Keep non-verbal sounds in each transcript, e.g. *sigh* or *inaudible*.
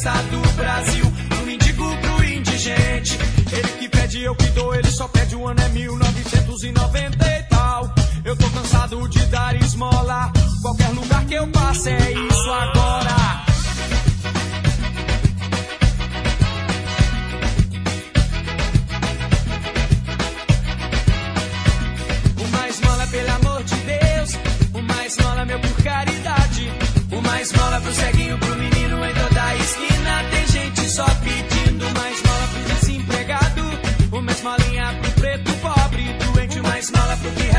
Resta do Brasil. Pro mendigo, pro indigente. Ele que pede, eu que dou. Ele só pede o ano é 1990 e tal. Eu tô cansado de dar esmola. Qualquer lugar que eu passe é isso agora. Uma esmola, pelo amor de Deus. Uma esmola, meu, por caridade. Uma esmola pro ceguinho,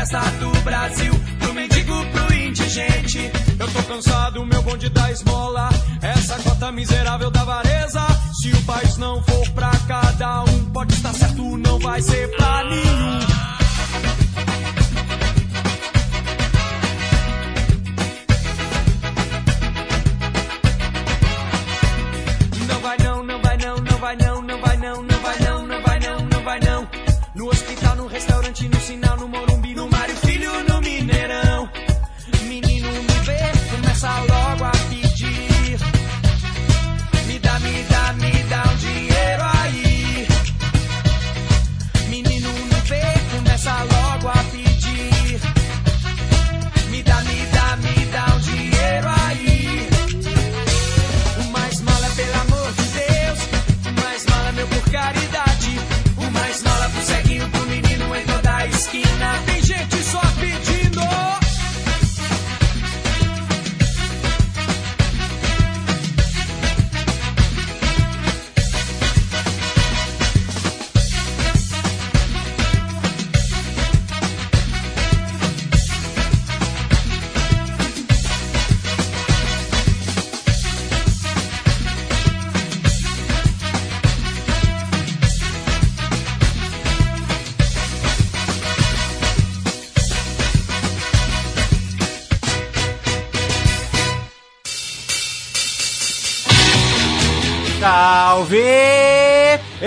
resta do Brasil. Pro mendigo, pro indigente. Eu tô cansado, meu bonde da esmola. Essa cota miserável da vareza. Se o país não for pra cada um, pode estar certo, não vai ser pra nenhum.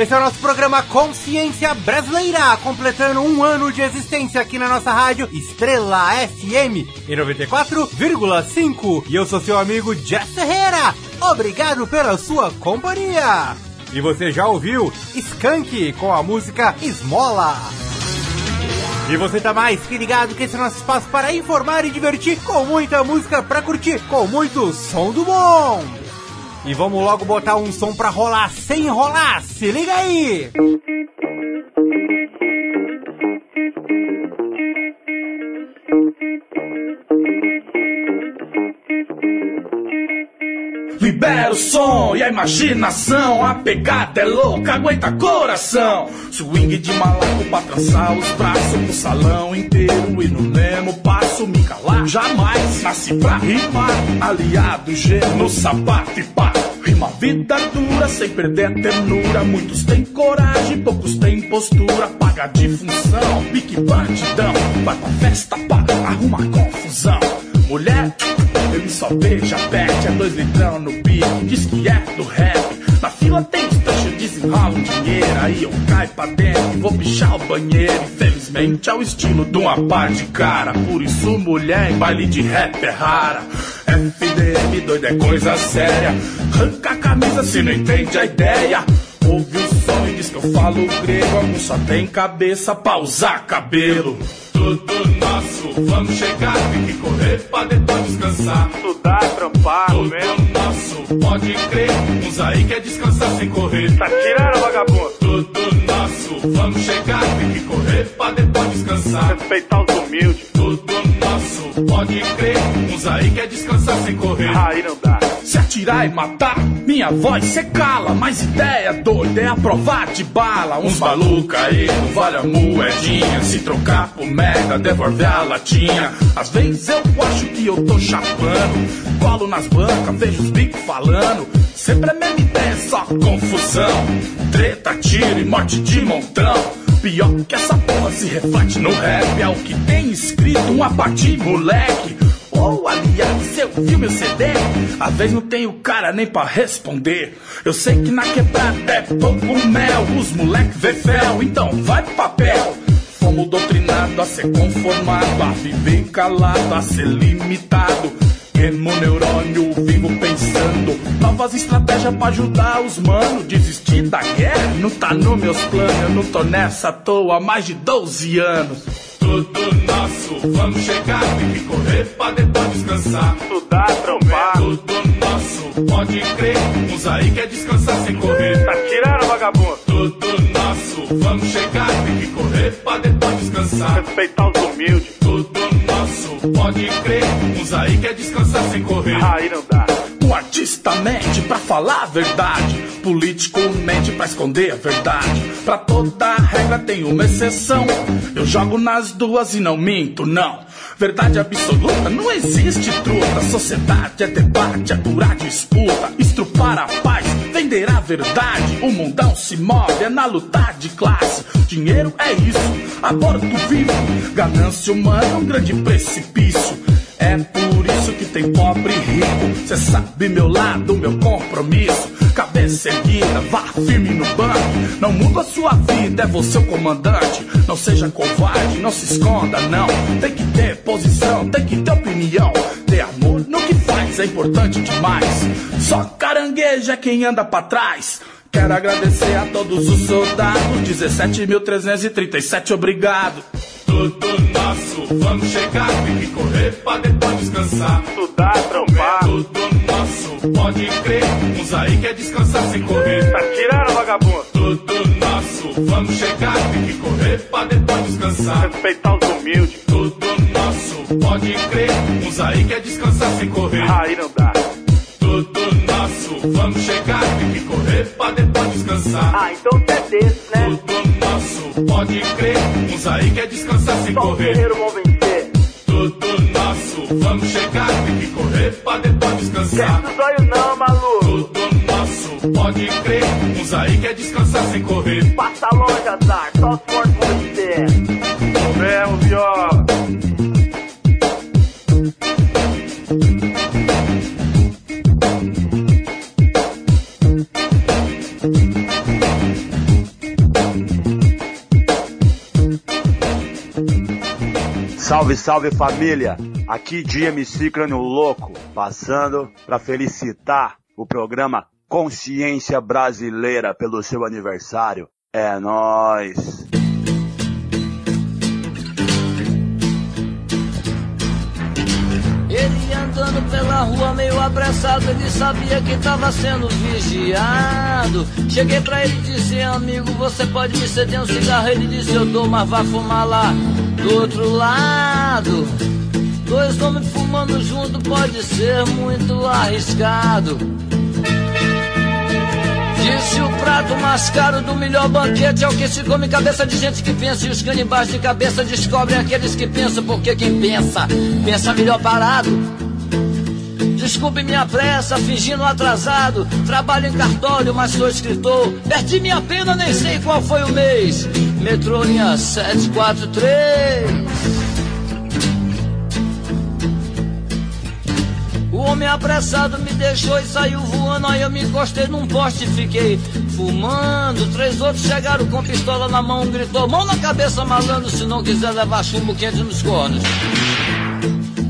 Esse é o nosso programa Consciência Brasileira, completando um ano de existência aqui na nossa rádio Estrela FM em 94,5. E eu sou seu amigo Jess Ferreira. Obrigado pela sua companhia. E você já ouviu Skank com a música Esmola. E você tá mais que ligado que esse é o nosso espaço para informar e divertir com muita música pra curtir, com muito som do bom. E vamos logo botar um som pra rolar sem enrolar, se liga aí! Libera o som e a imaginação, a pegada é louca, aguenta coração. Swing de malaco pra trançar os braços no salão inteiro e no mesmo passo me calar. Jamais nasci pra rimar, aliado G no sapato e pá. Rima vida dura sem perder a ternura. Muitos têm coragem, poucos têm postura. Paga de função, pique bandidão. Vai pra festa, pá, arruma confusão. Mulher, ele só beija pet, é dois litrão no bico, diz que é do rap. Na fila tem os um dinheiro, aí eu caio pra dentro vou pichar o banheiro. Infelizmente é o estilo de uma par de cara, por isso mulher em baile de rap é rara. FDM doido é coisa séria, arranca a camisa se não entende a ideia. Ouve o falo grego, alguns só tem cabeça pra usar cabelo. Tudo nosso, vamos chegar, tem que correr pra depois descansar. Estudar, trampar, Tudo mesmo. nosso, pode crer, uns aí quer descansar sem correr. Tá tirando, vagabundo? Tudo nosso, vamos chegar, tem que correr pra depois descansar. Respeitar os humildes. Tudo nosso, pode crer, uns aí quer descansar sem correr. Aí não dá. Se atirar e matar, minha voz cê cala. Mas ideia doida é aprovar de bala. Uns maluca aí não vale a moedinha. Se trocar por merda, devolver a latinha. Às vezes eu acho que eu tô chapando. Colo nas bancas, vejo os bicos falando. Sempre a mesma ideia, só confusão. Treta, tiro e morte de montão. Pior que essa porra se reflete no rap. É o que tem escrito um apati, moleque. Ou aliás, seu filme, CD. Às vezes não tem o cara nem pra responder. Eu sei que na quebrada é pouco mel. Os moleque vê fel, então vai pro papel. Fomos doutrinados a ser conformado, a viver calado, a ser limitado. Queimo neurônio, vivo Novas estratégias pra ajudar os manos Desistir da guerra não tá nos meus planos Eu não tô nessa à toa há mais de 12 anos Tudo nosso, vamos chegar Tem que correr pra depois descansar Estudar, trampar. Tudo nosso, pode crer Uns aí quer descansar sem correr Tá tirando, vagabundo. Tudo nosso, vamos chegar Tem que correr pra depois descansar Respeitar os humildes. tudo nosso, pode crer. Uns aí quer descansar sem correr. Aí não dá. Um artista mente pra falar a verdade. Político mente pra esconder a verdade. Pra toda regra tem uma exceção. Eu jogo nas duas e não minto, não. Verdade absoluta, não existe truta. Sociedade é debate, é durar disputa. Estrupar a paz, vender a verdade. O mundão se move, é na luta de classe. Dinheiro é isso, aborto vivo. Ganância humana é um grande precipício. É por isso que tem pobre e rico. Cê sabe meu lado, meu compromisso. Cabeça erguida, vá firme no banco. Não muda a sua vida, é você o comandante. Não seja covarde, não se esconda, não. Tem que ter posição, tem que ter opinião. Ter amor no que faz é importante demais. Só caranguejo é quem anda pra trás. Quero agradecer a todos os soldados. 17.337, obrigado. Tudo nosso, vamos chegar. Tem que correr pra depois descansar. Estudar, trampar. Tudo nosso, pode crer. Uns aí quer descansar sem correr. Tá tirando, vagabundo. Tudo nosso, vamos chegar. Tem que correr pra depois descansar. Respeitar os humildes. Tudo nosso, pode crer. Uns aí quer descansar sem correr. Aí não dá. Tudo nosso, vamos chegar. Tem que correr pra depois descansar. Ah, então você é desse, né? Tudo pode crer. Uns aí quer descansar sem correr. Tudo nosso, vamos chegar. Tem que correr pra depois descansar. Olhos não, maluco. Tudo nosso, pode crer. Uns aí quer descansar sem correr. Passa longe, azar. Só os fortes vão. Tô mesmo, viola. Salve, salve família! Aqui de MC Crânio Louco, passando para felicitar o programa Consciência Brasileira pelo seu aniversário. É nóis! Ele andando pela rua meio apressado, ele sabia que estava sendo vigiado. Cheguei pra ele e disse, amigo, você pode me ceder um cigarro? Ele disse, eu dou, mas vá fumar lá do outro lado. Dois homens fumando junto pode ser muito arriscado. Disse o prato mais caro do melhor banquete é o que se come cabeça de gente que pensa. E os canibais de cabeça descobrem aqueles que pensam, porque quem pensa, pensa melhor parado. Desculpe minha pressa, fingindo atrasado. Trabalho em cartório, mas sou escritor. Perdi minha pena, nem sei qual foi o mês. Metrô linha 743. Homem apressado me deixou e saiu voando. Aí eu me encostei num poste e fiquei fumando. Três outros chegaram com pistola na mão, gritou: Mão na cabeça, malandro, se não quiser levar chumbo quente nos cornos.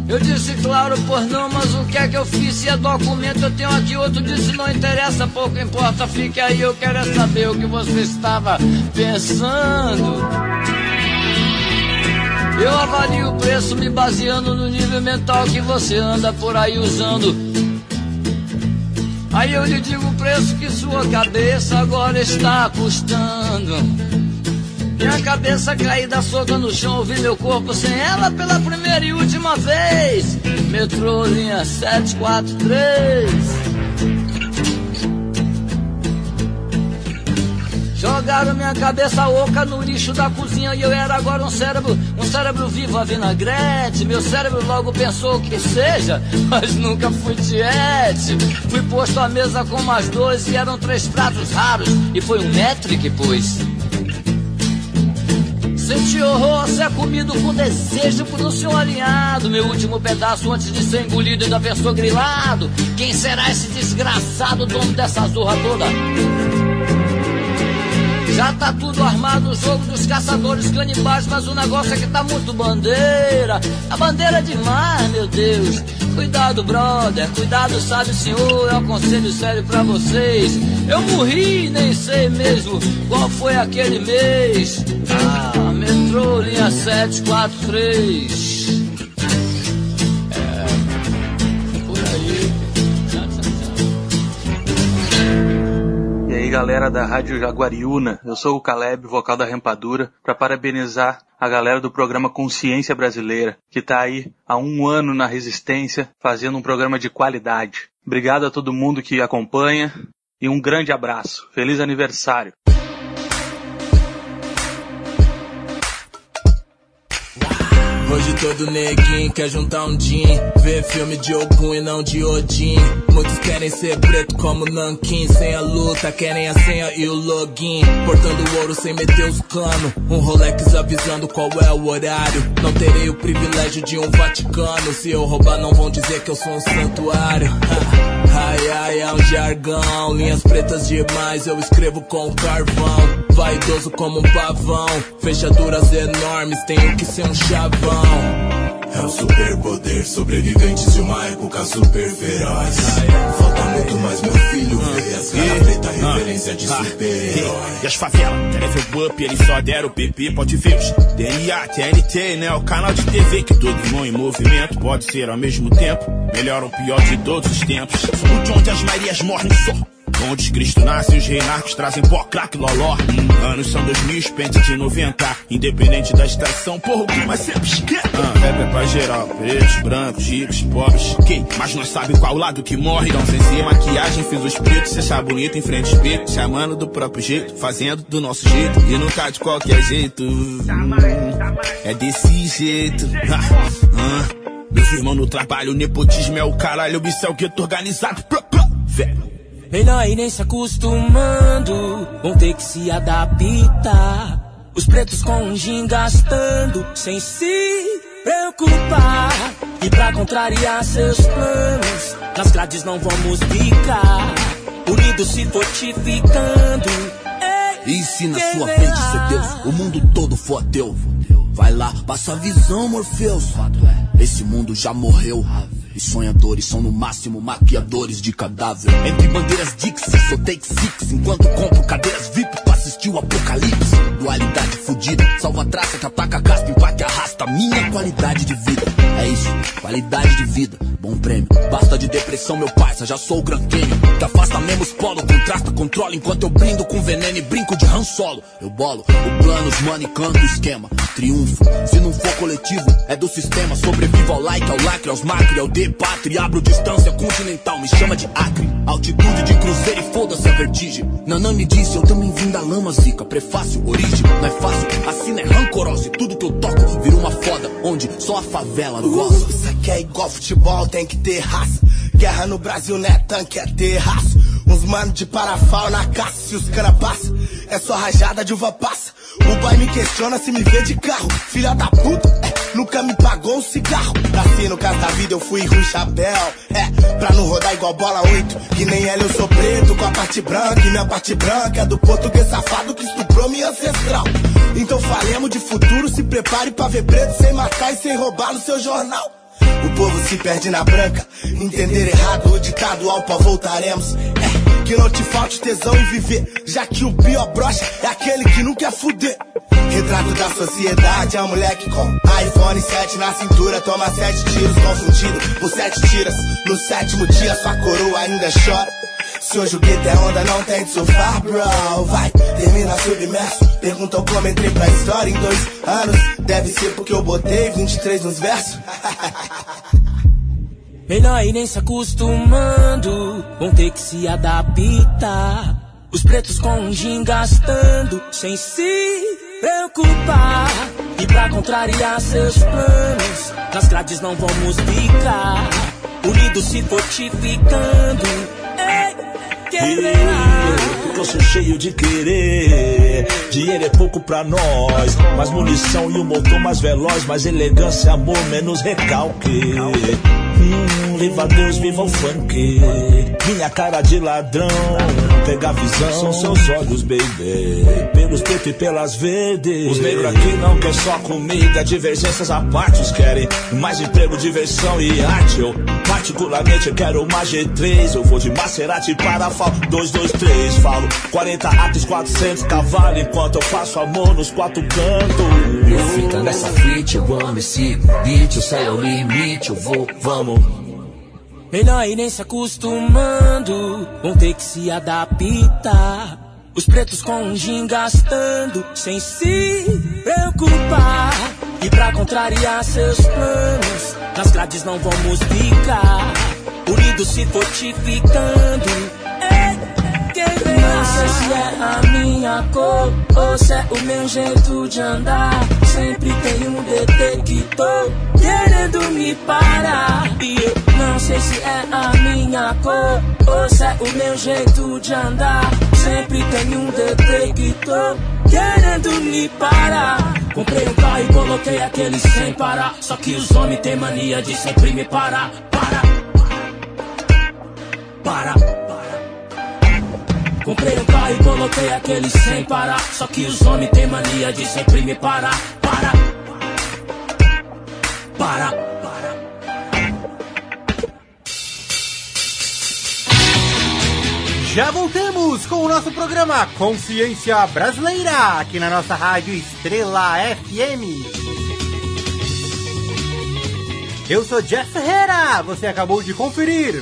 Eu disse, claro, pois não, mas o que é que eu fiz? Se é documento, eu tenho aqui outro. Disse, não interessa, pouco importa, fique aí. Eu quero é saber o que você estava pensando. Eu avalio o preço me baseando no nível mental que você anda por aí usando. Aí eu lhe digo o preço que sua cabeça agora está custando. Minha cabeça caída solta no chão, ouvi meu corpo sem ela pela primeira e última vez. Metrô linha 743. Jogaram minha cabeça oca no lixo da cozinha e eu era agora um cérebro, um cérebro vivo a vinagrete. Meu cérebro logo pensou que seja, *laughs* mas nunca fui tiete. Fui posto à mesa com mais dois e eram três pratos raros e foi um metro que pus. Senti horror ser comido com desejo por um senhor alinhado. Meu último pedaço antes de ser engolido ainda pensou grilado. Quem será esse desgraçado dono dessa zorra toda? Já tá tudo armado o jogo dos caçadores canibais, mas o negócio é que tá muito bandeira. A bandeira é demais, meu Deus. Cuidado, brother, cuidado, sabe, senhor. É um conselho sério pra vocês. Eu morri, nem sei mesmo qual foi aquele mês. Ah, metrô, linha 743. Galera da Rádio Jaguariúna, eu sou o Caleb, vocal da Rempadura, para parabenizar a galera do programa Consciência Brasileira, que está aí há um ano na resistência, fazendo um programa de qualidade. Obrigado a todo mundo que acompanha e um grande abraço. Feliz aniversário! Hoje todo neguinho quer juntar um din Ver filme de Ogum e não de Odin. Muitos querem ser preto como Nankin. Sem a luta, querem a senha e o login. Portando ouro sem meter os cano. Um Rolex avisando qual é o horário. Não terei o privilégio de um Vaticano. Se eu roubar não vão dizer que eu sou um santuário *laughs* Ai ai é um jargão. Linhas pretas demais eu escrevo com carvão. Vaidoso como um pavão. Fechaduras enormes, tenho que ser um chavão é o superpoder, sobreviventes de uma época super feroz. Falta muito mais, meu filho, ver as cara preta, referência de super-herói. E as favelas, o up, eles só deram o PP, pode ver os DNA, TNT, né? O canal de TV que todo irmão em movimento pode ser ao mesmo tempo. Melhor ou pior de todos os tempos. O de onde as Marias morrem só. Onde Cristo nasce, os reinarcos trazem pó, crack, loló. Anos são 2000, pente de 90. Independente da estação, porra, o clima sempre esquenta. Ah, rap é pra geral, pretos, brancos, ricos, pobres. Quem? Mas nós sabe qual lado que morre. Então, sem ser maquiagem, fiz os pretos, se achar bonito em frente ao espelho. Chamando do próprio jeito, fazendo do nosso jeito. E não tá de qualquer jeito. É desse jeito. *laughs* Ah, ah. Meus irmãos no trabalho, nepotismo é o caralho, isso é o gueto organizado. Velho. Melhor ir nem se acostumando, vão ter que se adaptar. Os pretos com um gin gastando, sem se preocupar. E pra contrariar seus planos, nas grades não vamos ficar. Unidos se fortificando. E se na sua frente ser Deus, o mundo todo for teu. Vai lá, passa a visão, Morpheus. Esse mundo já morreu. E sonhadores são no máximo maquiadores de cadáver. Entre bandeiras Dixie, sou take six. Enquanto compro cadeiras VIP pra assistir o apocalipse. Dualidade fudida, salva a traça que ataca caspa, empate arrasta. Minha qualidade de vida. É isso, qualidade de vida. Bom prêmio. Basta de depressão, meu parça, já sou o Gran Canyon. Que afasta mesmo os polos, contrasta, controla. Enquanto eu brindo com veneno e brinco de Han Solo. Eu bolo o plano, os money, canto o esquema. Triunfo, se não for coletivo, é do sistema. Sobrevivo ao like, ao lacre, aos macre, ao de pátria. Abro distância continental, me chama de acre. Altitude de cruzeiro e foda-se a vertigem. Nanã me disse, eu também vim da lama, zica. Prefácio, origem, não é fácil. Assim é rancorosa e tudo que eu toco vira uma foda. Onde só a favela. Uh, isso aqui é igual futebol, tem que ter raça. Guerra no Brasil não é tanque, é terraço. Uns mano de parafal na caça, se os cana passa, é só rajada de uva passa. O pai me questiona se me vê de carro. Filha da puta, é, nunca me pagou um cigarro. Nasci no caso da vida, eu fui ruim chapéu. É, pra não rodar igual bola 8. Que nem ela, eu sou preto com a parte branca. E minha parte branca é do português safado que estuprou minha ancestral. Então falemos de futuro, se prepare pra ver preto sem matar e sem roubar no seu jornal. O povo se perde na branca. Entender errado o ditado ao pó voltaremos. É, que não te falte tesão em viver. Já que o pior brocha é aquele que não quer fuder. Retrato da sociedade, um moleque com iPhone 7 na cintura. Toma sete tiros, confundido por sete tiras. No sétimo dia, sua coroa ainda chora. Se hoje o gueto é onda, não tem de surfar, bro. Vai, termina submerso. Perguntam como entrei pra história em dois anos. Deve ser porque eu botei 23 nos versos. *laughs* Melhor ir nem se acostumando, vão ter que se adaptar. Os pretos com um gin gastando sem se preocupar. E pra contrariar seus planos, nas grades não vamos ficar. Unidos se fortificando. Ei, querer. Porque eu sou cheio de querer. Dinheiro é pouco pra nós. Mais munição e um motor mais veloz. Mais elegância, amor, menos recalque. here. Viva Deus, viva o funk. Minha cara de ladrão. Pega a visão, são seus olhos, baby. Pelos pretos e pelas verdes. Os negros aqui não querem só comida. Divergências à parte, os querem mais emprego, diversão e arte. Eu, particularmente, quero uma G3. Eu vou de Maserati para FAL 223. Falo 40 atos, 400 cavalos. Enquanto eu faço amor nos quatro cantos. Eu fica nessa fit, eu amo esse beat. O céu é o limite, eu vou, vamos. Melhor ir nem se acostumando, vão ter que se adaptar. Os pretos com um gin gastando, sem se preocupar. E pra contrariar seus planos, nas grades não vamos ficar. Unidos se fortificando. Ei, quem não sei se é a minha cor ou se é o meu jeito de andar. Sempre tem um detector querendo me parar. E eu não sei se é a minha cor ou se é o meu jeito de andar. Sempre tem um detector querendo me parar. Comprei um carro e coloquei aquele sem parar. Só que os homens têm mania de sempre me parar. Para, para. Comprei um carro e coloquei aquele sem parar. Só que os homens têm mania de sempre me parar. Para, para. Já voltamos com o nosso programa Consciência Brasileira, aqui na nossa rádio Estrela FM. Eu sou Jeff Ferreira, você acabou de conferir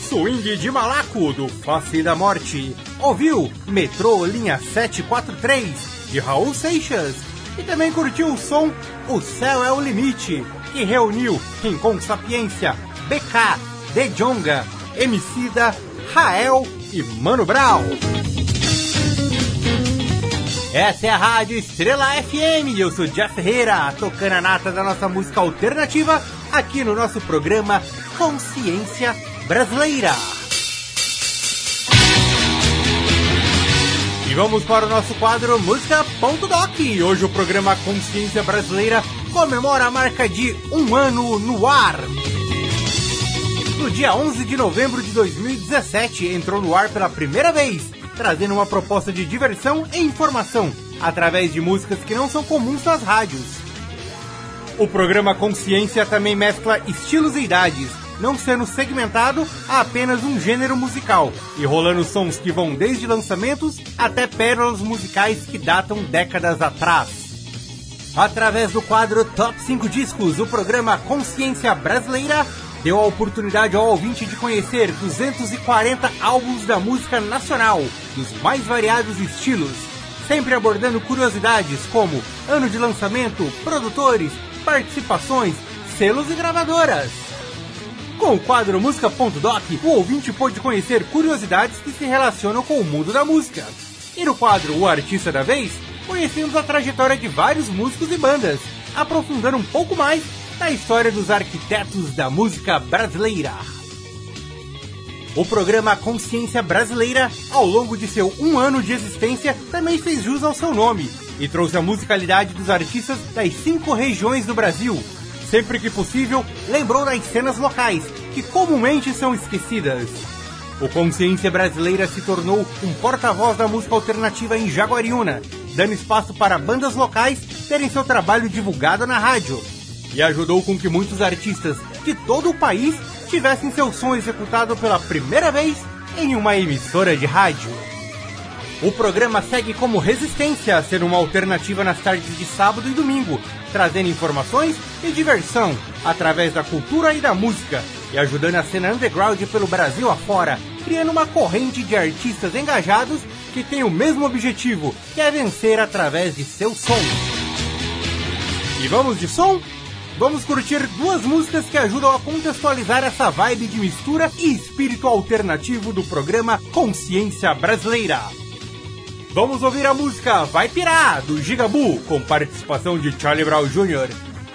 Swing de Malaco, do Face da Morte. Ouviu Metrô Linha 743, de Raul Seixas. E também curtiu o som O Céu é o Limite, que reuniu Rincon Sapiência, BK, De Jonga, Emicida, Rael e Mano Brown. Essa é a Rádio Estrela FM, eu sou Jeff Ferreira, tocando a nata da nossa música alternativa aqui no nosso programa Consciência Brasileira. E vamos para o nosso quadro Música.doc. Hoje o programa Consciência Brasileira comemora a marca de um ano no ar. No dia 11 de novembro de 2017, entrou no ar pela primeira vez, trazendo uma proposta de diversão e informação, através de músicas que não são comuns nas rádios. O programa Consciência também mescla estilos e idades, não sendo segmentado a apenas um gênero musical, e rolando sons que vão desde lançamentos até pérolas musicais que datam décadas atrás. Através do quadro Top 5 Discos, o programa Consciência Brasileira deu a oportunidade ao ouvinte de conhecer 240 álbuns da música nacional, dos mais variados estilos, sempre abordando curiosidades como ano de lançamento, produtores, participações, selos e gravadoras. Com o quadro Música.doc, o ouvinte pôde conhecer curiosidades que se relacionam com o mundo da música. E no quadro O Artista da Vez, conhecemos a trajetória de vários músicos e bandas, aprofundando um pouco mais da história dos arquitetos da música brasileira. O programa Consciência Brasileira, ao longo de seu um ano de existência, também fez jus ao seu nome e trouxe a musicalidade dos artistas das cinco regiões do Brasil. Sempre que possível, lembrou das cenas locais, que comumente são esquecidas. O Consciência Brasileira se tornou um porta-voz da música alternativa em Jaguariúna, dando espaço para bandas locais terem seu trabalho divulgado na rádio, e ajudou com que muitos artistas de todo o país tivessem seu som executado pela primeira vez em uma emissora de rádio. O programa segue como resistência a ser uma alternativa nas tardes de sábado e domingo, trazendo informações e diversão através da cultura e da música e ajudando a cena underground pelo Brasil afora, criando uma corrente de artistas engajados que tem o mesmo objetivo, que é vencer através de seu som. E vamos de som? Vamos curtir duas músicas que ajudam a contextualizar essa vibe de mistura e espírito alternativo do programa Consciência Brasileira. Vamos ouvir a música Vai Pirar, do Gigabu, com participação de Charlie Brown Jr.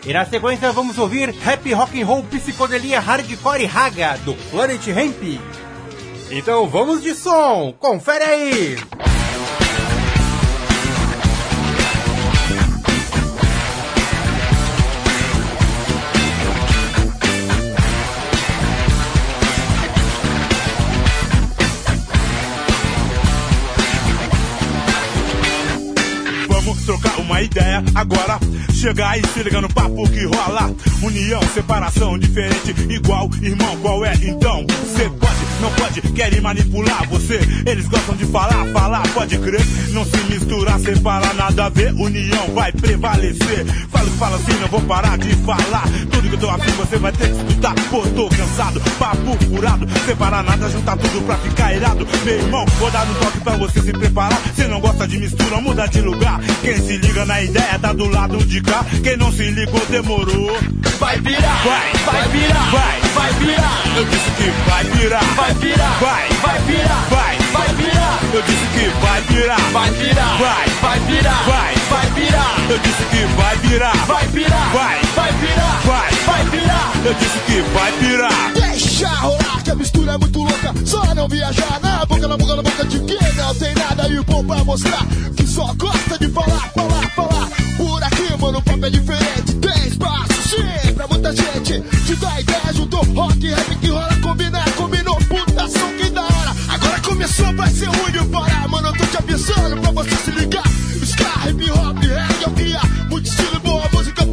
E na sequência vamos ouvir Happy Rock and Roll Psicodelia Hardcore Raga, do Planet Hemp. Então vamos de som, confere aí! Ideia agora. Chegar e se liga no papo que rola. União, separação, diferente, igual, irmão, qual é então? Você pode, não pode, querem manipular você. Eles gostam de falar, falar, pode crer. Não se misturar, separar, nada a ver. União vai prevalecer. Falo, fala assim, não vou parar de falar. Tudo que eu tô afim, você vai ter que escutar. Pô, papo furado. Separar nada, juntar tudo pra ficar irado. Meu irmão, vou dar um toque pra você se preparar. Se não gosta de mistura, muda de lugar. Quem se liga na ideia tá do lado de cá. Quem não se ligou demorou. Vai virar, vai, vai virar, vai, vai virar. Eu disse que vai virar, vai virar, vai, vai virar, vai, vai virar. Eu disse que vai virar, vai virar, vai, vai virar, vai, vai virar. Eu disse que vai virar, vai virar, vai, vai virar, vai, vai virar. Eu disse que vai virar. Deixa rolar que a mistura é muito louca. Só não viajar na boca, na boca, na boca de quem não tem nada e bom pra mostrar. Que só gosta de falar, falar, falar. Por aqui, mano, o papo é diferente. Tem espaço, sim, pra muita gente. Te dá ideia, juntou rock, rap que rola, combinar, combinou, puta som que da hora. Agora começou, vai ser ruim de parar, mano. Eu tô te avisando pra você se ligar.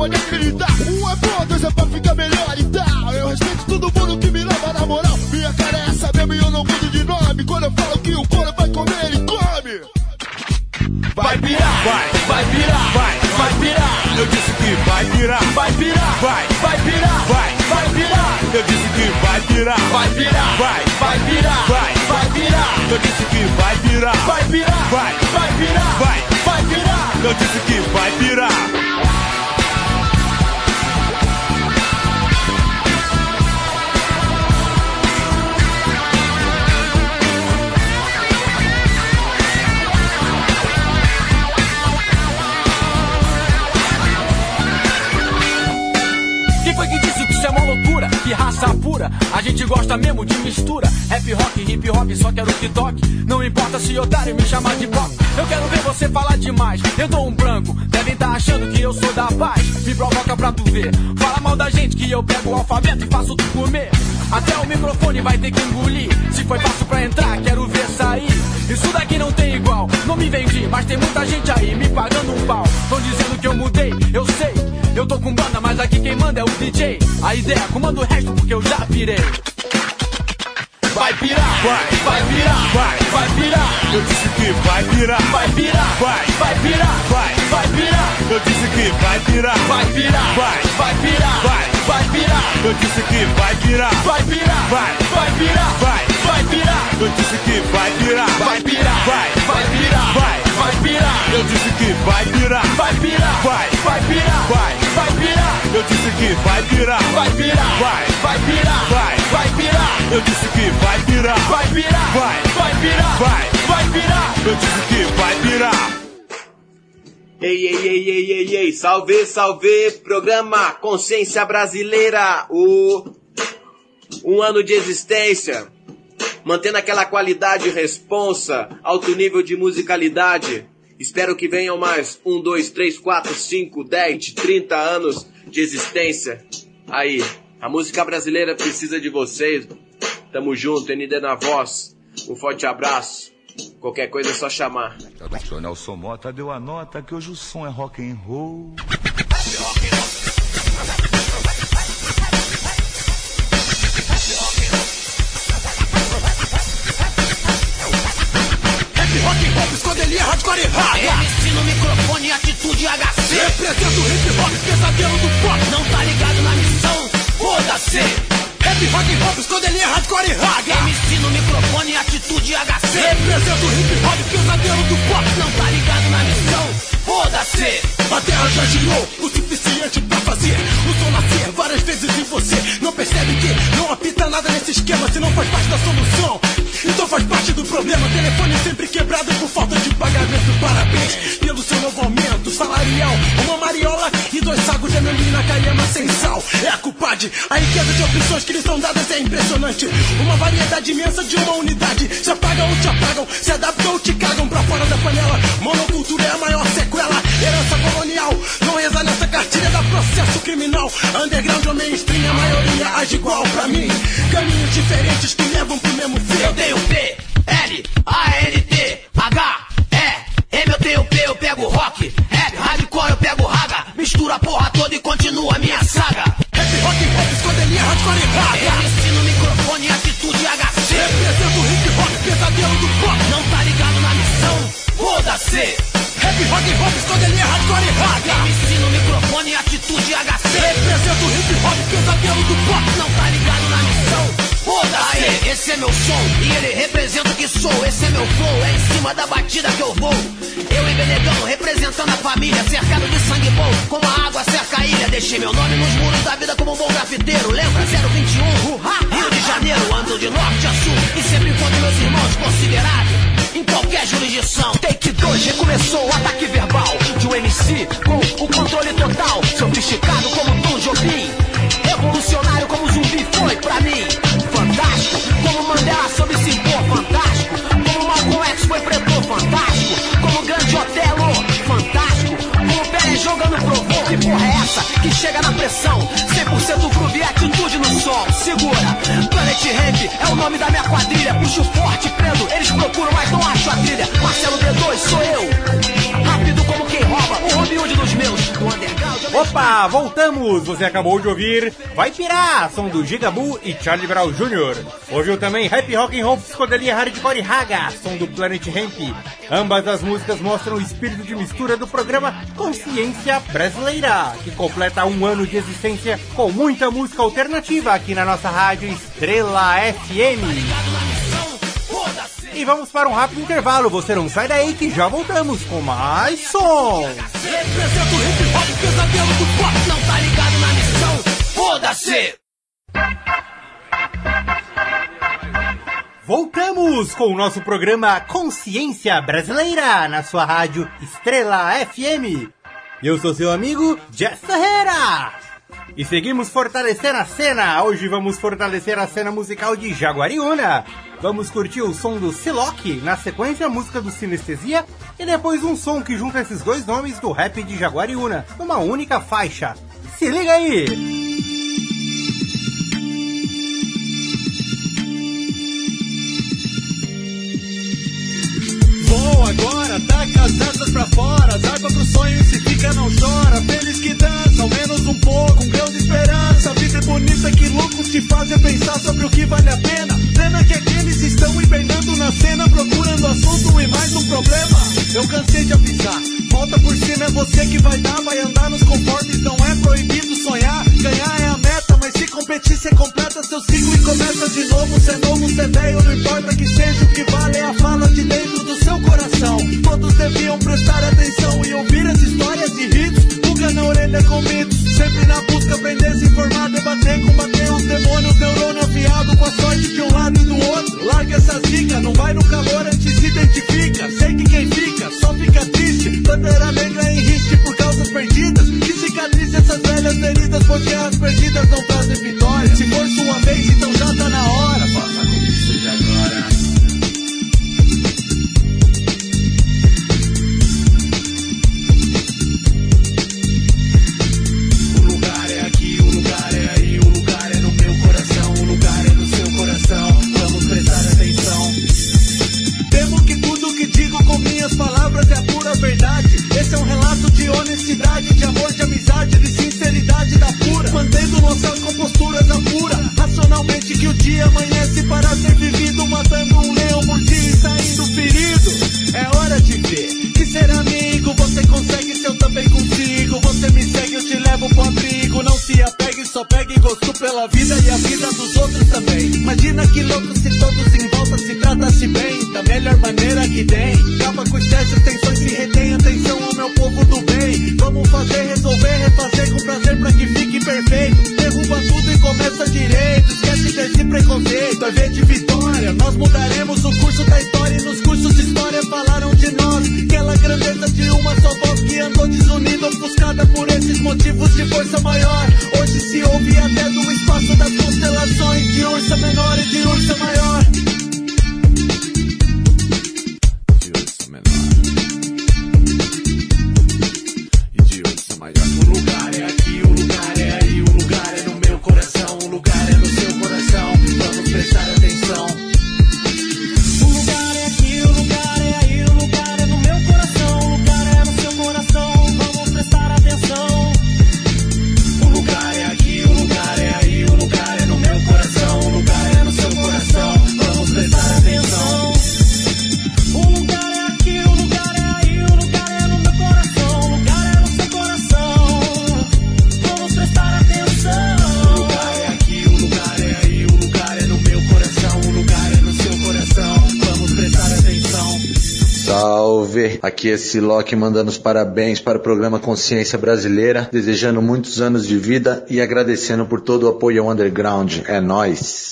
Pode acreditar. Um é bom, dois é pra ficar melhor e tal. Eu respeito todo mundo que me leva na moral. Minha cara é essa mesmo e eu não mudo de nome. Quando eu falo que o couro vai comer, ele come. Vai virar, vai, vai virar, vai, vai virar. Eu disse que vai virar, vai virar, vai, vai virar, vai, vai virar. Eu disse que vai virar, vai virar, vai, vai virar, vai, vai virar. Eu disse que vai virar, vai virar, vai, vai virar, vai, vai virar. Eu disse que vai virar. Isso é uma loucura? Que raça pura, a gente gosta mesmo de mistura. Rap rock, hip hop, só quero que toque. Não importa se otário me chamar de pop. Eu quero ver você falar demais. Eu dou um branco, devem tá achando que eu sou da paz. Me provoca pra tu ver. Fala mal da gente que eu pego o alfabeto e faço tu comer. Até o microfone vai ter que engolir. Se foi fácil pra entrar, quero ver sair. Isso daqui não tem igual. Não me vendi, mas tem muita gente aí me pagando um pau. Tão dizendo que eu mudei, eu sei. Eu tô com banda, mas aqui quem manda é o DJ. A ideia comanda o resto porque eu já virei. Vai virar, vai, vai virar, vai, vai virar. Eu disse que vai virar, vai virar, vai, vai virar, vai, vai virar. Eu disse que vai virar, vai virar, vai, vai virar, vai, vai virar. Eu disse que vai virar, vai virar, vai, vai virar, vai, vai virar. Eu disse que vai virar, vai virar, vai, vai virar, vai, vai virar. Eu disse que vai virar, vai virar, vai, vai virar, vai, vai virar. Eu disse que vai virar, vai virar, vai, vai virar, vai, vai virar. Eu disse que vai virar, vai virar, vai, vai virar, vai, vai virar. Eu disse que vai virar. Ei, ei, ei, ei, ei, ei, salve, salve, programa Consciência Brasileira, o um ano de existência, mantendo aquela qualidade responsa, alto nível de musicalidade. Espero que venham mais um, dois, três, quatro, cinco, dez, trinta anos de existência. Aí, a música brasileira precisa de vocês. Tamo junto, ND na voz. Um forte abraço. Qualquer coisa é só chamar. O Nelson Mota deu a nota que hoje o som é rock and roll. Represento o hip hop, pesadelo do pop. Não tá ligado na missão, foda-se. A terra já girou o suficiente pra fazer o várias vezes em você. Não percebe que não apita nada nesse esquema se não faz parte da solução. Então faz parte do problema. Telefone sempre quebrado por falta de pagamento. Parabéns pelo seu novo aumento salarial. Uma mariola e dois sacos de amendoim na caiama sem sal. É a culpade. A riqueza de opções que lhes são dadas é impressionante. Uma variedade imensa de uma unidade. Se apagam ou te apagam, se adaptam ou te cagam pra fora da panela. Monocultura é a maior sequela. Herança colonial. Não reza nessa cartilha da processo criminal. Underground ou mainstream, a maioria age igual pra mim. Caminhos diferentes que levam pro mesmo fim. Eu tenho P, L, A, N, T, H, E, M, eu tenho P, eu pego rock, rap, hardcore, eu pego raga, mistura a porra toda e continua a minha saga. Rap, rock, pop, escodelia, hardcore e raga. MC no microfone, atitude HC. Represento o hip hop, pesadelo do pop. Não tá ligado na missão, foda-se. Rap, rock, pop, escodelia, hardcore e raga. MC no microfone, atitude HC. Do pop. Não tá ligado na missão, Foda-se, esse é meu som e ele representa o que sou. Esse é meu flow, é em cima da batida que eu vou. Eu e Benegão representando a família, cercado de sangue bom, como a água cerca a ilha. Deixei meu nome nos muros da vida como um bom grafiteiro. Lembra 021, Rio de Janeiro, ando de norte a sul e sempre encontro meus irmãos considerados em qualquer jurisdição. Take 2 recomeçou o ataque verbal de um MC com o controle total. Sofisticado como Tom Jobim, revolucionário como zumbi foi pra mim. Fantástico, como Mandela soube se impor. Fantástico, como Malcolm X foi pretor. Fantástico, como Grande Otelo. Fantástico, como Pelé jogando provou. Que porra é essa que chega na pressão? 100% groove e atitude no som. Segura, Planet Ramp é o nome da minha quadrilha. Puxo forte, prendo, eles procuram, mas não acho a trilha. Marcelo D2 sou eu. Opa, voltamos! Você acabou de ouvir Vai Pirar, som do Gigabu e Charlie Brown Jr. Ouviu também Happy Rock and Roll Psicodelia Hardcore Raga, som do Planet Ramp. Ambas as músicas mostram o espírito de mistura do programa Consciência Brasileira, que completa um ano de existência com muita música alternativa aqui na nossa rádio Estrela FM. E vamos para um rápido intervalo. Você não sai daí que já voltamos com mais som. Represento o hip hop, pesadelo do pop. Não tá ligado na missão, foda-se. Voltamos com o nosso programa Consciência Brasileira na sua rádio Estrela FM. Eu sou seu amigo Jess Ferreira. E seguimos fortalecendo a cena. Hoje vamos fortalecer a cena musical de Jaguariúna. Vamos curtir o som do Siloc, na sequência a música do Sinestesia e depois um som que junta esses dois nomes do rap de Jaguariúna, numa única faixa. Se liga aí! Vou agora, taca as asas pra fora, zarpa pro sonho e se fica não chora. Feliz que dança, ao menos um pouco, um grão de esperança. A vida é bonita, que loucos te fazem pensar sobre o que vale a pena. Pena que aqueles estão hibernando na cena, procurando assunto e mais um problema. Eu cansei de avisar, volta por cima, é você que vai dar, vai andar nos conformes. Não é proibido sonhar, ganhar é a meta, mas se competir, cê completa seu ciclo e começa de novo. Cê é novo, cê é velho, não importa que seja, o que vale é a fala de dentro do seu coração. Todos deviam prestar atenção e ouvir as histórias de hits. Pulga na orelha com mitos, sempre na busca, aprender, se informar, debater, combater os demônios, neurônio afiado com a sorte de um lado e do outro. Larga essa zica, não vai no calor, antes se identifica. Sei que quem fica só fica triste. Bandeira negra em risco perdidas. Que cicatrize essas velhas feridas, pois guerras perdidas não trazem vitória. Se for sua vez, então já tá na hora. Faça de amor, de amizade, de sinceridade da pura. Mantendo nossas composturas apura. Racionalmente que o dia amanhece para ser vivido. Matando um leão por dia e saindo ferido. É hora de ver que ser amigo você consegue se eu também consigo. Você me segue, eu te levo pro abrigo. Não se apegue, só pegue gosto pela vida e a vida dos outros também. Imagina que louco se todos em volta se tratasse bem. da melhor maneira que tem. Acaba com estresse, tensões e É Siloque mandando os parabéns para o programa Consciência Brasileira, desejando muitos anos de vida e agradecendo por todo o apoio ao underground. É nóis!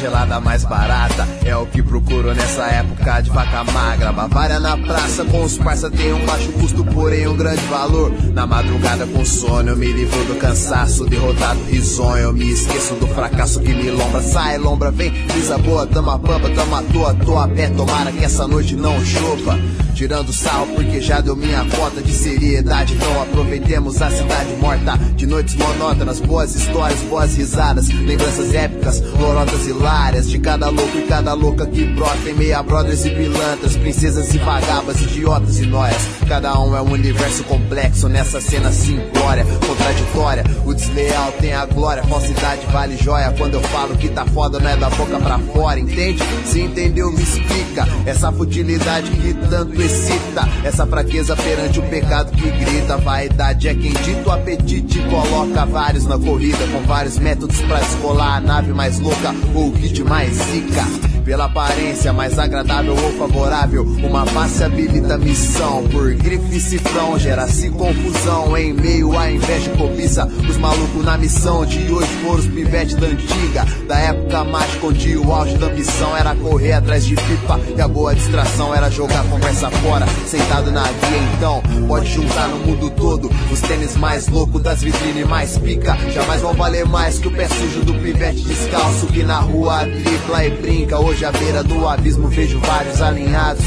Gelada mais barata. É o que procuro nessa época de vaca magra. Bavária na praça com os parça tem um baixo custo Porém um grande valor. Na madrugada com sono eu me livro do cansaço. Derrotado risonho eu me esqueço do fracasso que me lombra. Sai lombra, vem, brisa boa, tamo a pampa, tamo à toa Tô a pé, tomara que essa noite não chova Tirando sal porque já deu minha cota de seriedade. Então aproveitemos a cidade morta De noites monótonas, boas histórias, boas risadas Lembranças épicas, lorotas hilárias De cada louco e cada louca que brota Em meia brothers e pilantras, princesas e vagabas Idiotas e noias, cada um é um universo complexo Nessa cena simplória, contraditória. O desleal tem a glória, falsidade vale joia. Quando eu falo que tá foda não é da boca pra fora, entende? Se entendeu me explica Essa futilidade que tanto excita Essa fraqueza perante o pecado que grita Vaidade é quem dita o apetite Coloca vários na corrida Com vários métodos pra escolar A nave mais louca ou o kit mais zica pela aparência mais agradável ou favorável, uma face habilita missão. Por grife e cifrão, gera-se confusão em meio à inveja e cobiça. Os malucos na missão de hoje foram os pivetes da antiga, da época mágica onde o auge da ambição era correr atrás de pipa e a boa distração era jogar conversa fora, sentado na guia. Então, pode juntar no mundo todo os tênis mais loucos das vitrines mais pica. Jamais vão valer mais que o pé sujo do pivete descalço que na rua tripla e brinca. Hoje à beira do abismo vejo vários alinhados.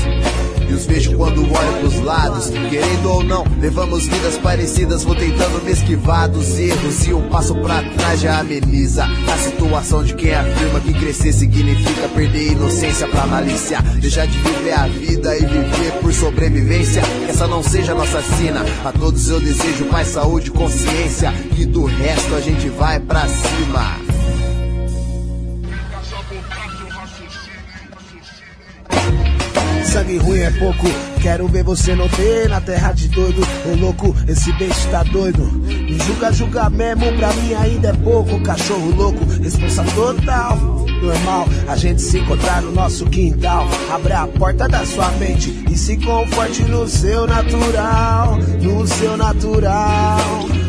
E os vejo quando olho pros lados. Querendo ou não, levamos vidas parecidas. Vou tentando me esquivar dos erros. E um passo pra trás já ameniza a situação de quem afirma que crescer significa perder inocência pra malícia. Deixar de viver a vida e viver por sobrevivência. Que essa não seja nossa sina. A todos eu desejo paz, saúde e consciência. E do resto a gente vai pra cima. Sangue ruim é pouco, quero ver você não ter na terra de doido. Ô louco, esse bicho tá doido. Me julga, julga mesmo, pra mim ainda é pouco. Cachorro louco, responsa total. Normal, a gente se encontrar no nosso quintal. Abre a porta da sua mente e se conforte no seu natural. No seu natural.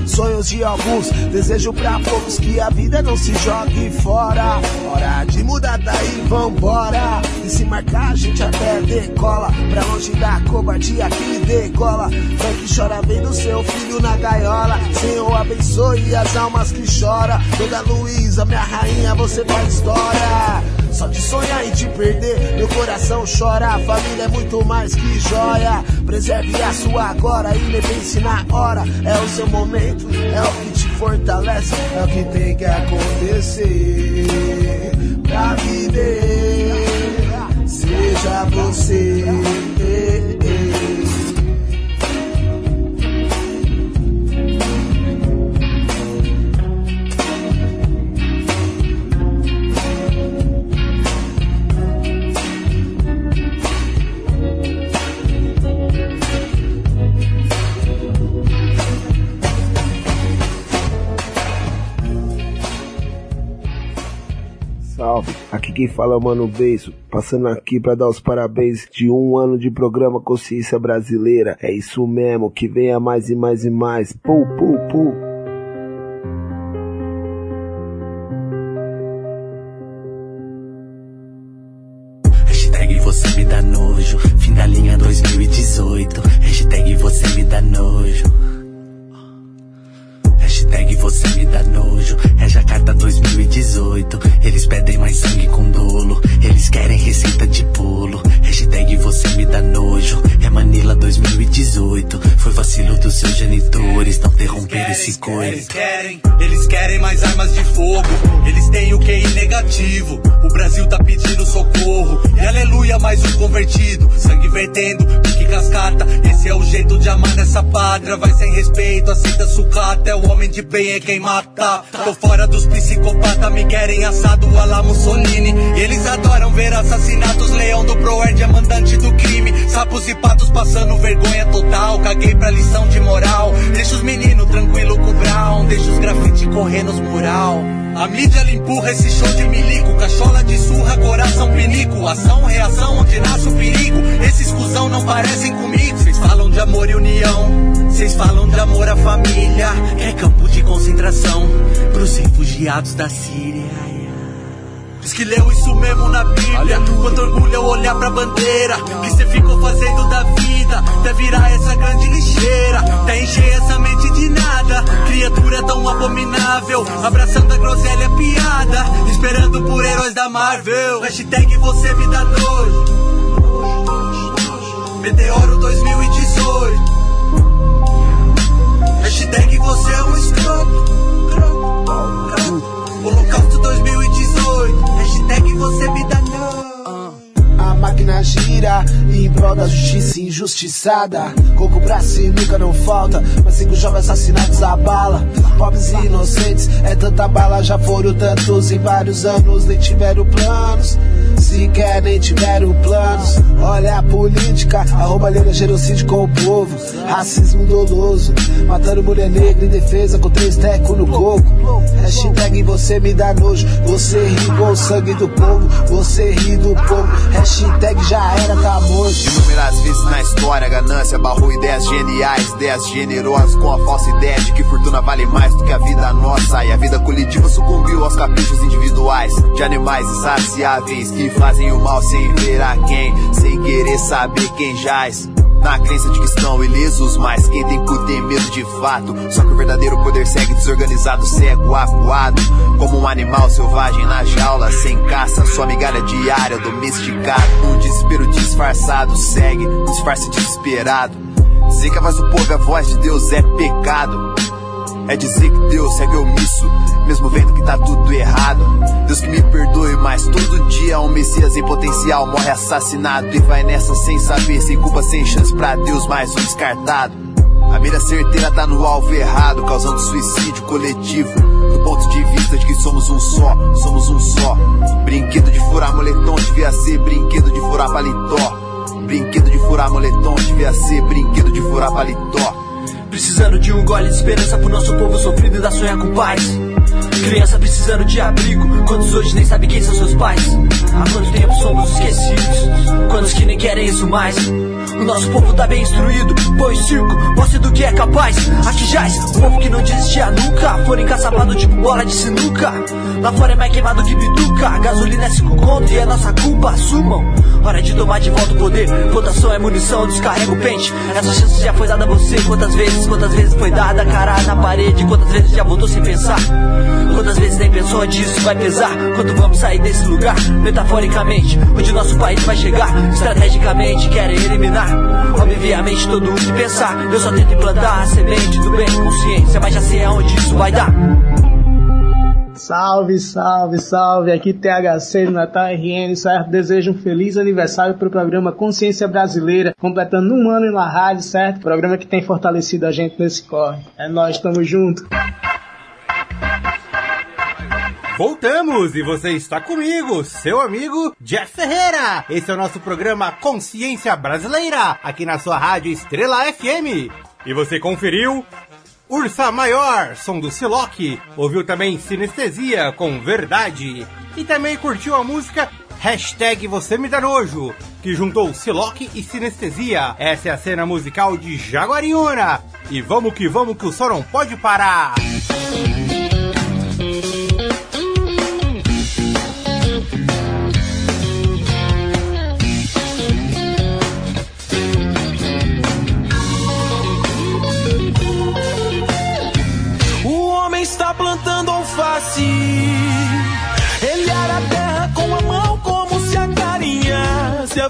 Sonhos de alguns, desejo pra poucos que a vida não se jogue fora. Hora de mudar daí, vambora. E se marcar, a gente até decola. Pra longe da covardia que decola. Mãe que chora vendo seu filho na gaiola. Senhor abençoe as almas que choram. Toda Luísa, minha rainha, você faz história. Só de sonhar e te perder, meu coração chora. A família é muito mais que joia. Preserve a sua agora e nem pense na hora. É o seu momento, é o que te fortalece. É o que tem que acontecer pra viver. Seja você. Aqui quem fala é o Mano Beijo, passando aqui para dar os parabéns de um ano de programa Consciência Brasileira. É isso mesmo, que venha mais e mais e mais. Pu, pu, pu. 2018. Foi vacilo dos seus genitores, não interromper esse Eles coito. querem, eles querem mais armas de fogo. Eles têm o QI negativo. O Brasil tá pedindo socorro. E aleluia, mais um convertido. Sangue vertendo, pique cascata. Esse é o jeito de amar nessa pátria. Vai sem respeito, aceita sucata. É o homem de bem, é quem mata. Tô fora dos psicopatas, me querem assado a la Mussolini. Eles adoram ver assassinatos. Leão do Proerd é mandante do crime. Sapos e patos passando vergonha total. Caguei pra lição de moral. Deixa os meninos tranquilo com o Brown. Deixa os grafite correr nos mural. A mídia ela empurra esse show de milico. Cachola de surra, coração pinico. Ação, reação, onde nasce o perigo. Esses cuzão não parecem comigo. Vocês falam de amor e união. Vocês falam de amor à família. É campo de concentração pros refugiados da Síria. Diz que leu isso mesmo na Bíblia. Quanto orgulho eu olhar pra bandeira. Que cê ficou fazendo da vida. Abominável. Abraçando a groselha piada. Esperando por heróis da Marvel. Hashtag você me dá nojo. Meteoro 2018. Hashtag você é um escroto. Holocausto 2018. Hashtag você me dá A máquina gira em prol da justiça injustiçada. Coco pra sinuca não falta, mas cinco jovens assassinados a bala. Pobres e inocentes, é tanta bala, já foram tantos em vários anos, nem tiveram planos. Sequer nem tiveram planos. Olha a política, a roubalheira genocídio com o povo. Racismo doloso, matando mulher negra em defesa com três tecos no coco. Hashtag você me dá nojo, você ri com o sangue do povo, você ri do povo. Hashtag já era, tá morto. Inúmeras vezes na história, ganância barrou ideias geniais, ideias generosas com a falsa ideia de que fortuna vale mais do que a vida nossa. E a vida coletiva sucumbiu aos caprichos individuais de animais insaciáveis que fazem o mal sem ver a quem, sem querer saber quem jaz. Na crença de que estão ilesos, mas quem tem cu tem medo de fato. Só que o verdadeiro poder segue desorganizado, cego, acuado. Como um animal selvagem na jaula, sem caça, sua migalha diária domesticado. Um desespero disfarçado segue, um disfarce desesperado. Dizer que a voz do povo é a voz de Deus é pecado. É dizer que Deus segue omisso, mesmo vendo que tá tudo errado. Deus que me perdoe, mas todo dia um Messias em potencial morre assassinado. E vai nessa sem saber, sem culpa, sem chance pra Deus, mais um descartado. A mira certeira tá no alvo errado, causando suicídio coletivo. Do ponto de vista de que somos um só, somos um só. Brinquedo de furar moletom devia ser brinquedo de furar paletó. Brinquedo de furar moletom devia ser brinquedo de furar paletó. Precisando de um gole de esperança pro nosso povo sofrido e da sonhar com paz. Criança precisando de abrigo, quantos hoje nem sabem quem são seus pais? Há quanto tempo somos esquecidos? Quantos que nem querem isso mais? O nosso povo tá bem instruído, pois circo, mostre do que é capaz. Aqui jaz, o povo que não desistia nunca. Foram encaçapados tipo bola de sinuca. Lá fora é mais queimado que bituca. A gasolina é cinco conto e é nossa culpa, assumam. Hora de tomar de volta o poder. Votação é munição, descarrega o pente. Essa chance já foi dada a você. Quantas vezes, quantas vezes foi dada? Cara na parede, quantas vezes já voltou sem pensar? Quantas vezes nem pensou onde isso vai pesar? Quando vamos sair desse lugar? Metaforicamente, onde nosso país vai chegar? Estrategicamente, querem eliminar. Obviamente, todo mundo pensar. Eu só tento implantar a semente do bem, consciência, mas já sei aonde isso vai dar. Salve, salve, salve! Aqui THC do Natal RN, certo? Desejo um feliz aniversário para o programa Consciência Brasileira, completando um ano La Rádio, certo? Programa que tem fortalecido a gente nesse corre. É nós, tamo junto! Voltamos e você está comigo, seu amigo Jeff Ferreira. Esse é o nosso programa Consciência Brasileira, aqui na sua rádio Estrela FM. E você conferiu Ursa Maior, som do Siloc. Ouviu também Sinestesia com Verdade. E também curtiu a música Hashtag Você Me Dá Nojo, que juntou Siloque e Sinestesia. Essa é a cena musical de Jaguariúna. E vamos que vamos que o som não pode parar. O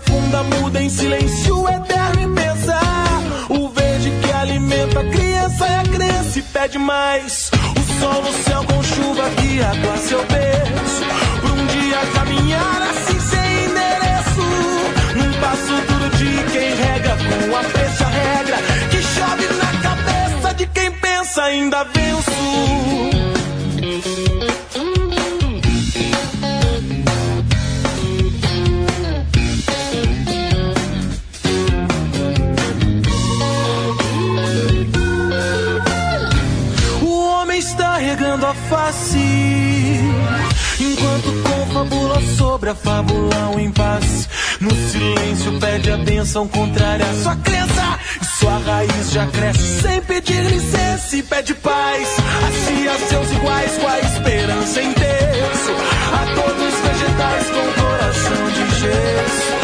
Afunda, muda em silêncio eterno e pensa. O verde que alimenta a criança e a crença e pede mais. O sol no céu com chuva que água seu berço. Por um dia caminhar assim sem endereço. Num passo duro de quem rega com a regra. Que chove na cabeça de quem pensa ainda venço. Sobre a fábula um impasse. No silêncio pede a benção contrária à sua crença. E sua raiz já cresce sem pedir licença E pede paz. A si, a seus iguais Com a esperança em terço A todos os vegetais com coração de gesso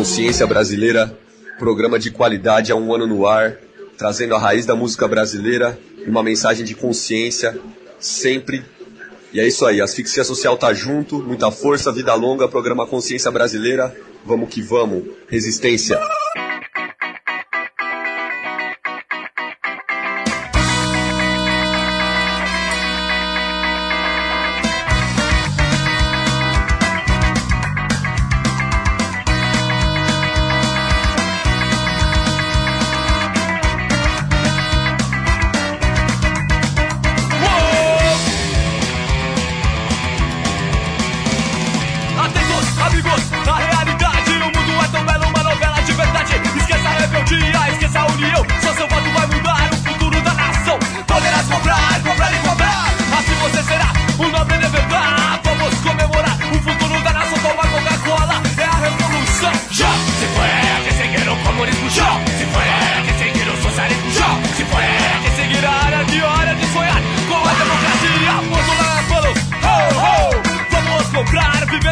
consciência brasileira. Programa de qualidade há um ano no ar, trazendo a raiz da música brasileira e uma mensagem de consciência sempre. E é isso aí, asfixia social tá junto, muita força, vida longa, programa Consciência Brasileira. Vamos que vamos, resistência.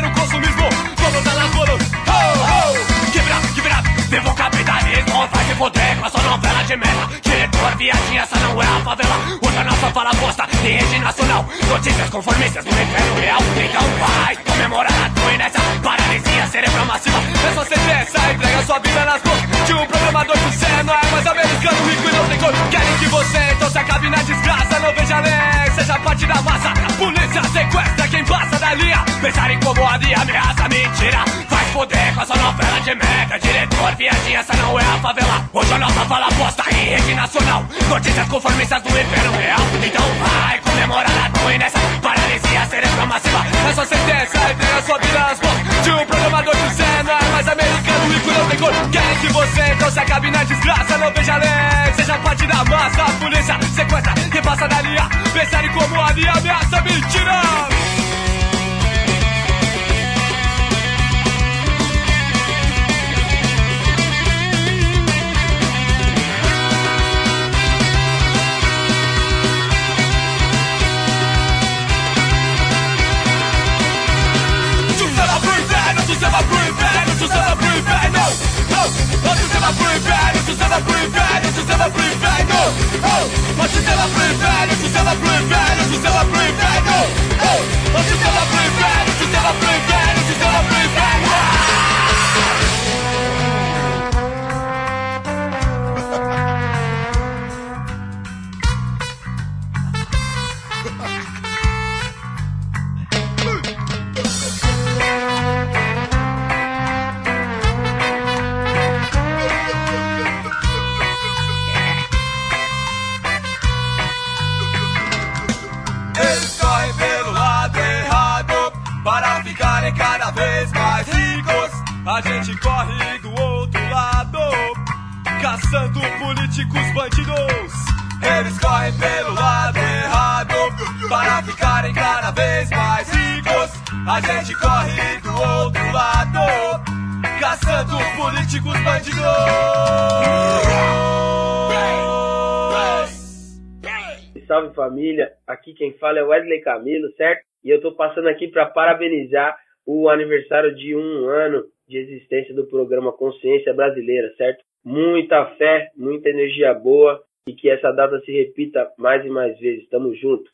o consumismo. vamos elas tá foram, oh, oh. Give it up, give it up. Devo capitalismo, vai se com novela de merda favela. Hoje a nossa fala posta em rede nacional. Notícias conformistas do inferno real. Então vai comemorar a tua nessa paralisia cerebral massiva. É só sentença, entrega sua vida nas mãos de um programador que você não é mais americano, rico e não tem cor. Querem que você então se acabe na desgraça. Não veja lei, seja parte da massa. Polícia sequestra quem passa da linha. Pensar incomoda e ameaça, mentira. Faz poder com a sua novela de merda. Diretor, viadinha, essa não é a favela. Hoje a nossa fala posta em rede nacional. Notícias conformistas do inferno real. Então vai comemorar a tua nessa paralisia cerebral massiva. É sua sentença, entrega sua vida nas mãos de um programador não é mais americano, não tem cor. Querem que você então se acabe na desgraça. Não veja lei, seja parte da massa. A polícia sequestra quem passa da linha. Pensarem como a ameaça, mentira. Inferno, Suzana pro inferno, Suzana pro inferno. Oh, oh, Suzana pro inferno, Suzana pro inferno, Suzana pro inferno. Oh, oh, Suzana pro inferno, Suzana pro inferno, Suzana pro inferno. Pro inferno, fala é Wesley Camilo, certo? E eu tô passando aqui para parabenizar o aniversário de um ano de existência do programa Consciência Brasileira, certo? Muita fé, muita energia boa e que essa data se repita mais e mais vezes. Tamo junto.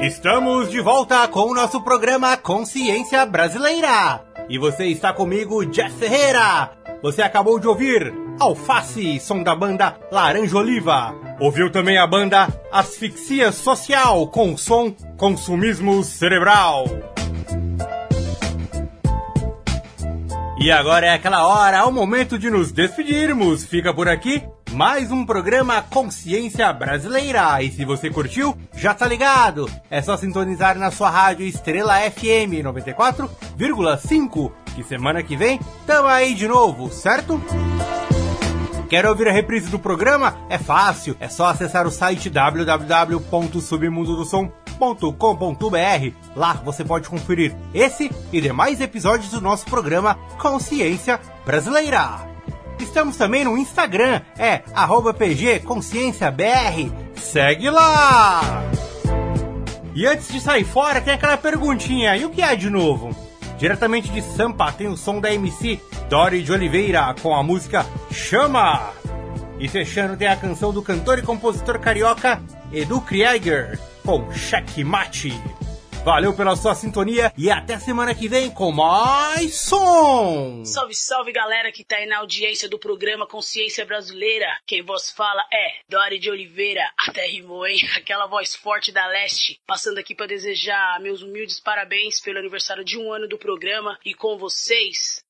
Estamos de volta com o nosso programa Consciência Brasileira. E você está comigo, Jeff Ferreira. Você acabou de ouvir Alface, som da banda Laranja Oliva. Ouviu também a banda Asfixia Social, com o som Consumismo Cerebral. E agora é aquela hora, é o momento de nos despedirmos. Fica por aqui mais um programa Consciência Brasileira. E se você curtiu, já tá ligado. É só sintonizar na sua rádio Estrela FM 94,5. Que semana que vem tamo aí de novo, certo? Quer ouvir a reprise do programa? É fácil, é só acessar o site www.submundodosom.com.br. Lá você pode conferir esse e demais episódios do nosso programa Consciência Brasileira. Estamos também no Instagram, é arroba PG Consciência BR. Segue lá! E antes de sair fora, tem aquela perguntinha, e o que é de novo? Diretamente de Sampa tem o som da MC Dori de Oliveira com a música Chama! E fechando tem a canção do cantor e compositor carioca Edu Krieger com Checkmate. Valeu pela sua sintonia e até semana que vem com mais som! Salve, salve galera que tá aí na audiência do programa Consciência Brasileira. Quem vos fala é Dori de Oliveira. Até rimou, hein? *laughs* Aquela voz forte da leste. Passando aqui para desejar meus humildes parabéns pelo aniversário de um ano do programa. E com vocês,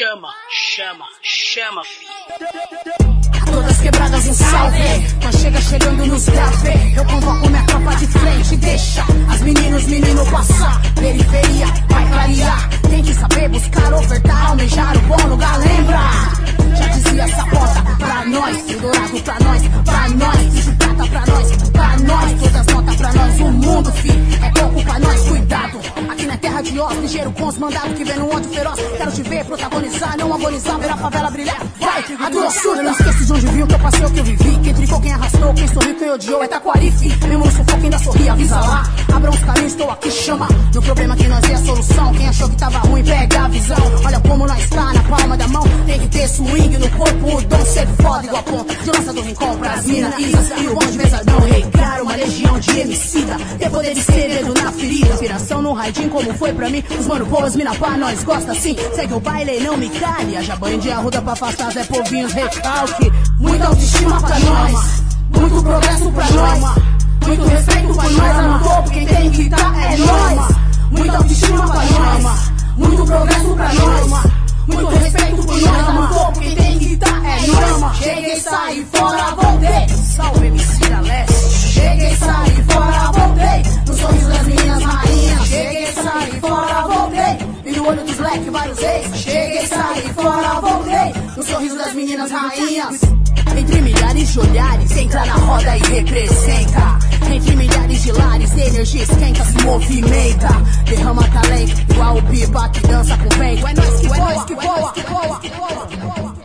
chama, chama, chama, filho. Todas quebradas em salve. Nós chega chegando nos grave. Eu convoco minha tropa de frente Deixa as meninos, menino passar. Periferia vai clarear. Tem que saber buscar, ofertar Almejar o bom lugar, lembra Já dizia essa porta Pra nós, Eldorado pra nós Pra nós, prata pra nós Pra nós, todas notas pra nós O mundo, fi, é pouco pra nós Cuidado, aqui na terra de Oz Ligeiro com os mandados que vem no ódio feroz Quero te ver protagonizar, não agonizar Ver a favela brilhar, vai, a surda Não esqueça de onde viu, que eu passei o que eu vivi Quem tricou, quem arrastou, quem sorriu, quem odiou, é taquarife. Mesmo no sufoco ainda sorri, avisa lá. Abram os caminhos, estou aqui, chama. No problema que nós é a solução. Quem achou que tava ruim, pega a visão. Olha como nós tá na palma da mão. Tem que ter swing no corpo, o dom ser foda igual ponta. De lança do rincão pras mina, Isas e o legião de emicida. Ter poder de ser dedo na ferida. Inspiração no raidinho, como foi pra mim. Os mano boas, mina pá, nós gosta assim. Segue o baile e não me cale. Haja banho de arruda pra afastar Zé Povinhos, recalque. Muita autoestima pra nós. Muito progresso pra nós. Muito respeito por nós. No topo, quem tem que tá é nós. Muita autoestima pra nós. Muito progresso pra nós. Muito respeito por nós. No topo, quem tem que tá é nós. Cheguei, saí fora, voltei. Salve, MC da Leste. Cheguei, saí fora, voltei. No sorriso das meninas rainhas. Cheguei, saí fora, voltei. E no olho dos leques, vários ex. Cheguei, saí fora, voltei. No sorriso das meninas rainhas. Entre milhares de olhares, entra na roda e representa. Entre milhares de lares, energia esquenta, se movimenta. Derrama talento, igual o pipa que dança com vento. É nóis que voa, é nóis que voa, que voa, que voa.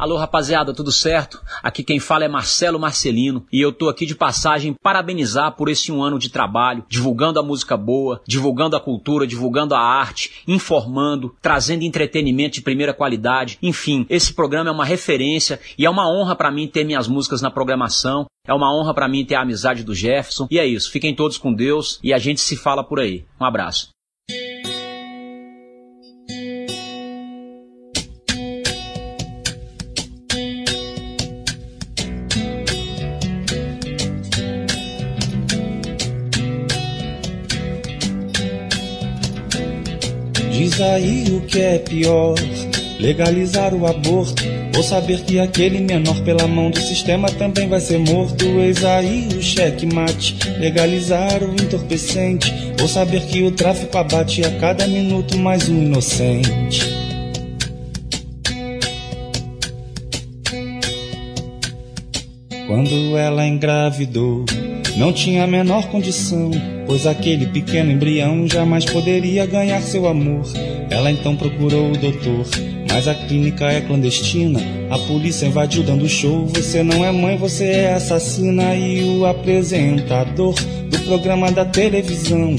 Alô rapaziada, tudo certo? Aqui quem fala é Marcelo Marcelino e eu tô aqui de passagem parabenizar por esse um ano de trabalho, divulgando a música boa, divulgando a cultura, divulgando a arte, informando, trazendo entretenimento de primeira qualidade. Enfim, esse programa é uma referência e é uma honra para mim ter minhas músicas na programação. É uma honra para mim ter a amizade do Jefferson. E é isso, fiquem todos com Deus e a gente se fala por aí. Um abraço. Diz aí o que é pior: legalizar o aborto ou saber que aquele menor pela mão do sistema também vai ser morto. Eis aí o cheque-mate: legalizar o entorpecente ou saber que o tráfico abate a cada minuto mais um inocente. Quando ela engravidou, não tinha a menor condição, pois aquele pequeno embrião jamais poderia ganhar seu amor. Ela então procurou o doutor, mas a clínica é clandestina. A polícia invadiu dando show. Você não é mãe, você é assassina. E o apresentador do programa da televisão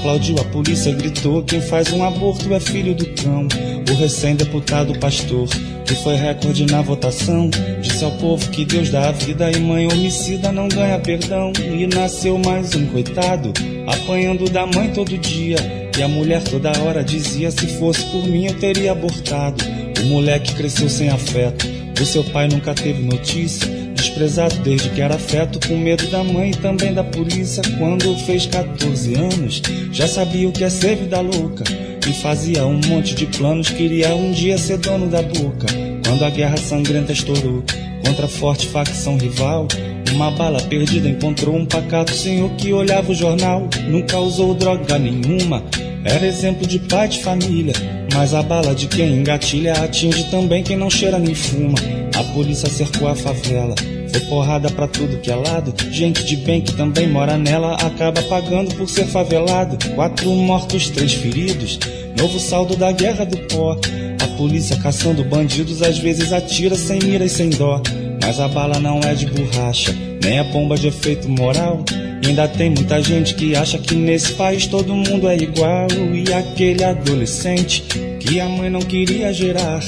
aplaudiu a polícia, gritou: Quem faz um aborto é filho do cão. O recém-deputado pastor, que foi recorde na votação, disse ao povo que Deus dá a vida e mãe homicida não ganha perdão. E nasceu mais um coitado, apanhando da mãe todo dia. E a mulher toda hora dizia: Se fosse por mim, eu teria abortado. O moleque cresceu sem afeto, o seu pai nunca teve notícia. Desprezado desde que era feto, com medo da mãe e também da polícia. Quando fez 14 anos, já sabia o que é ser vida louca. E fazia um monte de planos, queria um dia ser dono da boca. Quando a guerra sangrenta estourou contra a forte facção rival, uma bala perdida encontrou um pacato senhor que olhava o jornal. Nunca usou droga nenhuma, era exemplo de pai de família. Mas a bala de quem engatilha atinge também quem não cheira nem fuma. A polícia cercou a favela. Foi porrada pra tudo que é lado. Gente de bem que também mora nela acaba pagando por ser favelado. Quatro mortos, três feridos. Novo saldo da guerra do pó. A polícia caçando bandidos às vezes atira sem mira e sem dó. Mas a bala não é de borracha, nem a bomba de efeito moral. E ainda tem muita gente que acha que nesse país todo mundo é igual. E aquele adolescente que a mãe não queria gerar.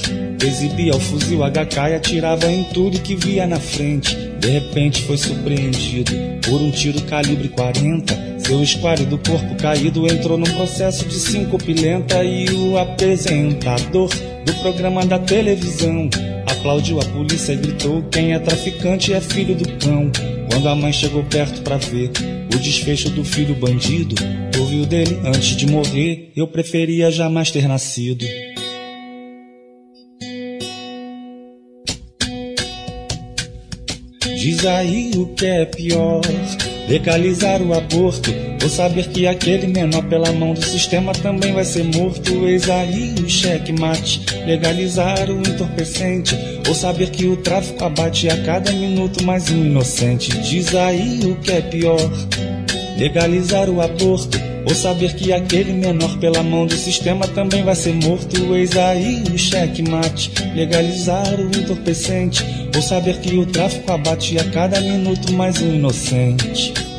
Exibia o fuzil HK e atirava em tudo que via na frente. De repente foi surpreendido por um tiro calibre 40. Seu esquálido corpo caído entrou num processo de síncope lenta e o apresentador do programa da televisão aplaudiu a polícia e gritou: Quem é traficante é filho do cão. Quando a mãe chegou perto para ver o desfecho do filho bandido, ouviu dele antes de morrer. Eu preferia jamais ter nascido. Diz aí o que é pior: legalizar o aborto ou saber que aquele menor pela mão do sistema também vai ser morto. Eis aí o cheque-mate: legalizar o entorpecente ou saber que o tráfico abate a cada minuto mais um inocente. Diz aí o que é pior: legalizar o aborto Ou saber que aquele menor pela mão do sistema também vai ser morto. Eis aí o checkmate, legalizar o entorpecente. Ou saber que o tráfico abate a cada minuto mais um inocente.